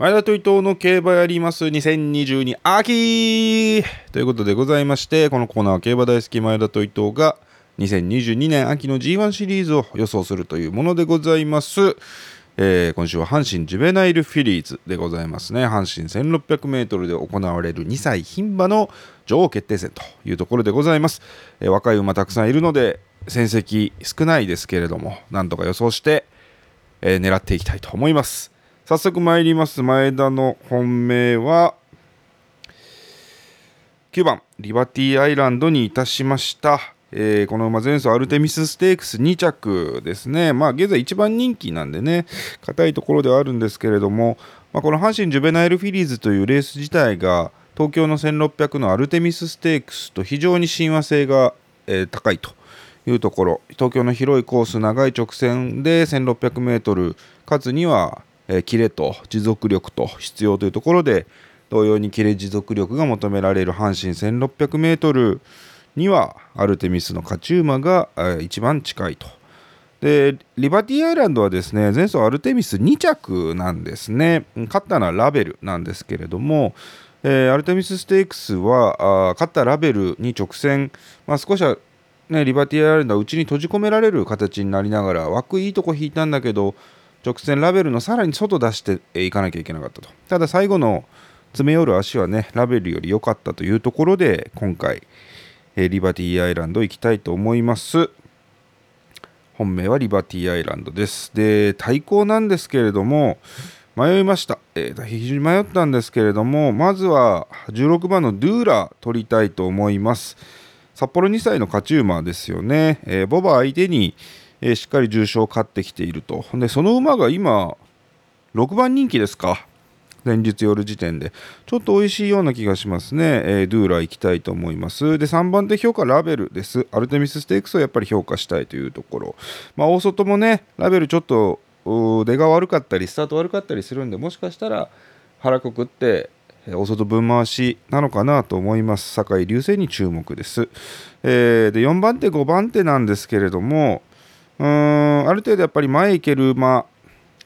前田と伊藤の競馬やります2022秋ということでございましてこのコーナーは競馬大好き前田と伊藤が2022年秋の G1 シリーズを予想するというものでございます、えー、今週は阪神ジュベナイルフィリーズでございますね。阪神 1600m で行われる2歳牝馬の女王決定戦というところでございます、えー、若い馬たくさんいるので戦績少ないですけれどもなんとか予想して、えー、狙っていきたいと思います。早速参ります。前田の本命は9番リバティアイランドにいたしました、えー、この馬前走アルテミスステークス2着ですね。まあ現在一番人気なんでね硬いところではあるんですけれども、まあ、この阪神ジュベナイルフィリーズというレース自体が東京の1600のアルテミスステークスと非常に親和性が、えー、高いというところ。東京の広いコース長い直線で 1600m かつにはえキレと持続力と必要というところで同様にキレ持続力が求められる阪神 1600m にはアルテミスの勝ち馬が、え一番近いと。でリバティアイランドはですね前走アルテミス2着なんですね勝ったのはラベルなんですけれども、えー、アルテミスステークスはあ勝ったラベルに直線、まあ、少しは、ね、リバティアイランドは内に閉じ込められる形になりながら枠いいとこ引いたんだけど直線ラベルのさらに外出していかなきゃいけなかったと。ただ最後の詰め寄る足はねラベルより良かったというところで今回リバティアイランド行きたいと思います。本命はリバティアイランドです。で対抗なんですけれども迷いました、えー、非常に迷ったんですけれどもまずは16番のドゥーラ取りたいと思います。札幌2歳の勝ち馬ですよね、えー、ボバ相手にえー、しっかり重賞を勝ってきていると。でその馬が今6番人気ですか。前日夜時点で。ちょっと美味しいような気がしますね、えー、ドゥーラ行きたいと思います。で3番手評価ラベルです。アルテミスステークスをやっぱり評価したいというところ。まあ大外もねラベルちょっと出が悪かったりスタート悪かったりするんでもしかしたら腹くくって大外分回しなのかなと思います。酒井流星に注目です、えー、で4番手5番手なんですけれどもうーんある程度やっぱり前行ける馬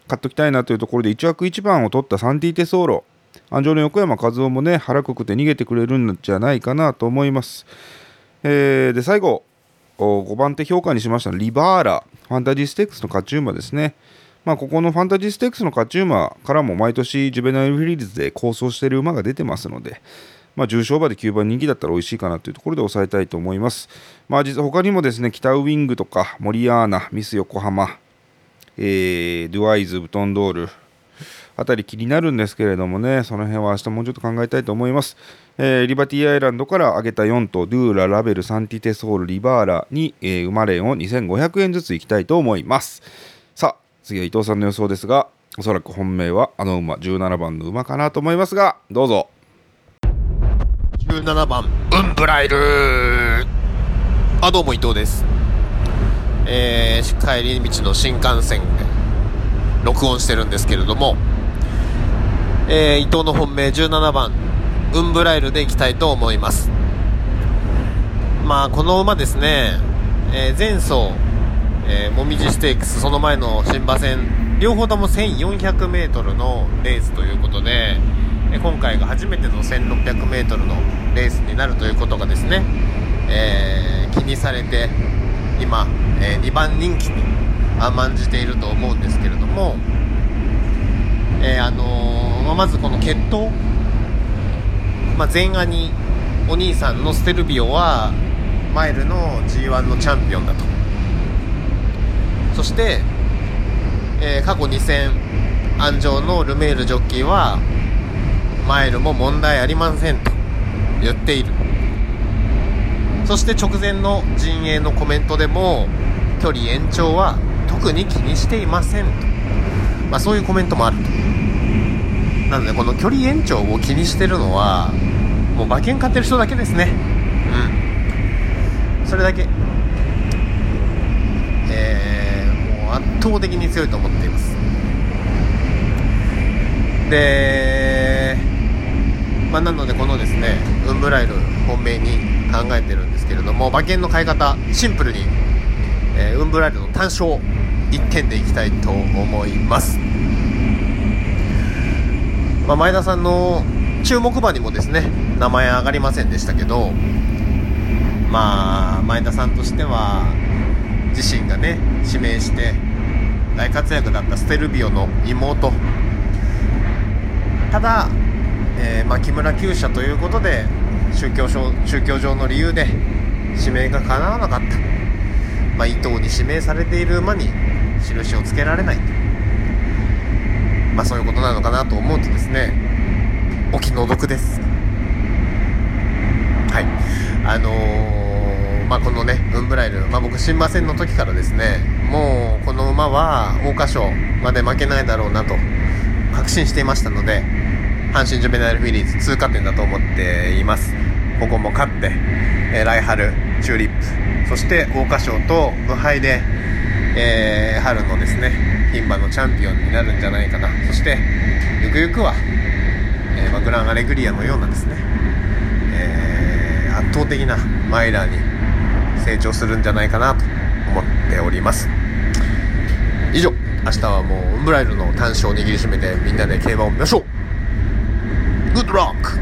買っときたいなというところで1枠1番を取ったサンティテソーロ。安城の横山和夫もね腹くくて逃げてくれるんじゃないかなと思います、えー、で最後5番手評価にしましたリバーラ。ファンタジーステックスの勝ち馬ですね。まあ、ここのファンタジーステックスの勝ち馬からも毎年ジュベナイルフィリーズで構想している馬が出てますので、まあ、重賞馬で9番人気だったら美味しいかなというところで抑えたいと思います。まあ、実は他にもですね、北ウィングとか、モリアーナ、ミス横浜、えー、ドゥアイズ、ブトンドール、あたり気になるんですけれどもね、その辺は明日もうちょっと考えたいと思います。えー、リバティアイランドから挙げた4頭、ドゥーラ、ラベル、サンティテソール、リバーラに、えー、馬連を2500円ずついきたいと思います。さあ、次は伊藤さんの予想ですが、おそらく本命はあの馬、17番の馬かなと思いますが、どうぞ。17番ウンブライル。あどうも伊藤です。えー、帰り道の新幹線で録音してるんですけれども、えー、伊藤の本命17番ウンブライルでいきたいと思います。まあこの馬ですね、えー、前走、えー、もみじステークスその前の新馬戦両方とも 1400m のレースということで今回が初めての 1600m のレースになるということがですね、えー、気にされて今、えー、2番人気に甘んじていると思うんですけれども、えー、あのー、まずこの決闘、まあ、前兄お兄さんのステルビオはマイルの G1 のチャンピオンだと。そして、え過去2戦安城のルメールジョッキーはマイルも問題ありませんと言っている。そして直前の陣営のコメントでも距離延長は特に気にしていませんと、まあ、そういうコメントもあると。なのでこの距離延長を気にしてるのはもう馬券買ってる人だけですね。うん。それだけ。えー、もう圧倒的に強いと思っています。でまあ、なのでこのですねウンブライル本命に考えてるんですけれども馬券の買い方シンプルに、えー、ウンブライルの単勝1点でいきたいと思います。まあ、前田さんの注目馬にもですね名前上がりませんでしたけどまあ前田さんとしては自身がね指名して大活躍だったステルビオの妹。ただ、えーまあ、木村厩舎ということで宗教上宗教上の理由で指名が叶わなかった、まあ、伊藤に指名されている馬に印をつけられない。まあそういうことなのかなと思うとですねお気の毒です。はい。あのーまあこのねウンブライル、まあ、僕新馬戦の時からですねもうこの馬は桜花賞まで負けないだろうなと確信していましたので阪神ジュベナイルフィリーズ通過点だと思っています。ここも勝って、えー、来春チューリップそして桜花賞と無敗で、えー春のですね牝馬のチャンピオンになるんじゃないかな。そしてゆくゆくは、えーま、グランアレグリアのようなですね、えー圧倒的なマイラーに成長するんじゃないかなと思っております。以上明日はもうウンブライルの短所を握りしめてみんなで競馬を見ましょう。グッドラック